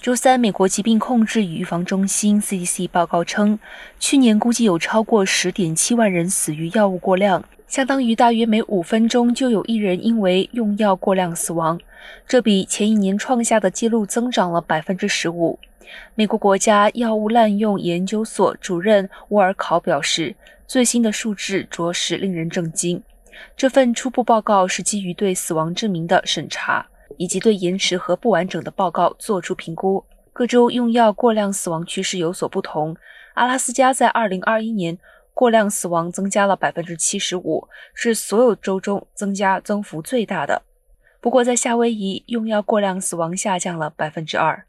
周三，美国疾病控制与预防中心 （CDC） 报告称，去年估计有超过10.7万人死于药物过量，相当于大约每五分钟就有一人因为用药过量死亡。这比前一年创下的记录增长了百分之十五。美国国家药物滥用研究所主任沃尔考表示，最新的数字着实令人震惊。这份初步报告是基于对死亡证明的审查。以及对延迟和不完整的报告作出评估。各州用药过量死亡趋势有所不同。阿拉斯加在2021年过量死亡增加了75%，是所有州中增加增幅最大的。不过，在夏威夷用药过量死亡下降了2%。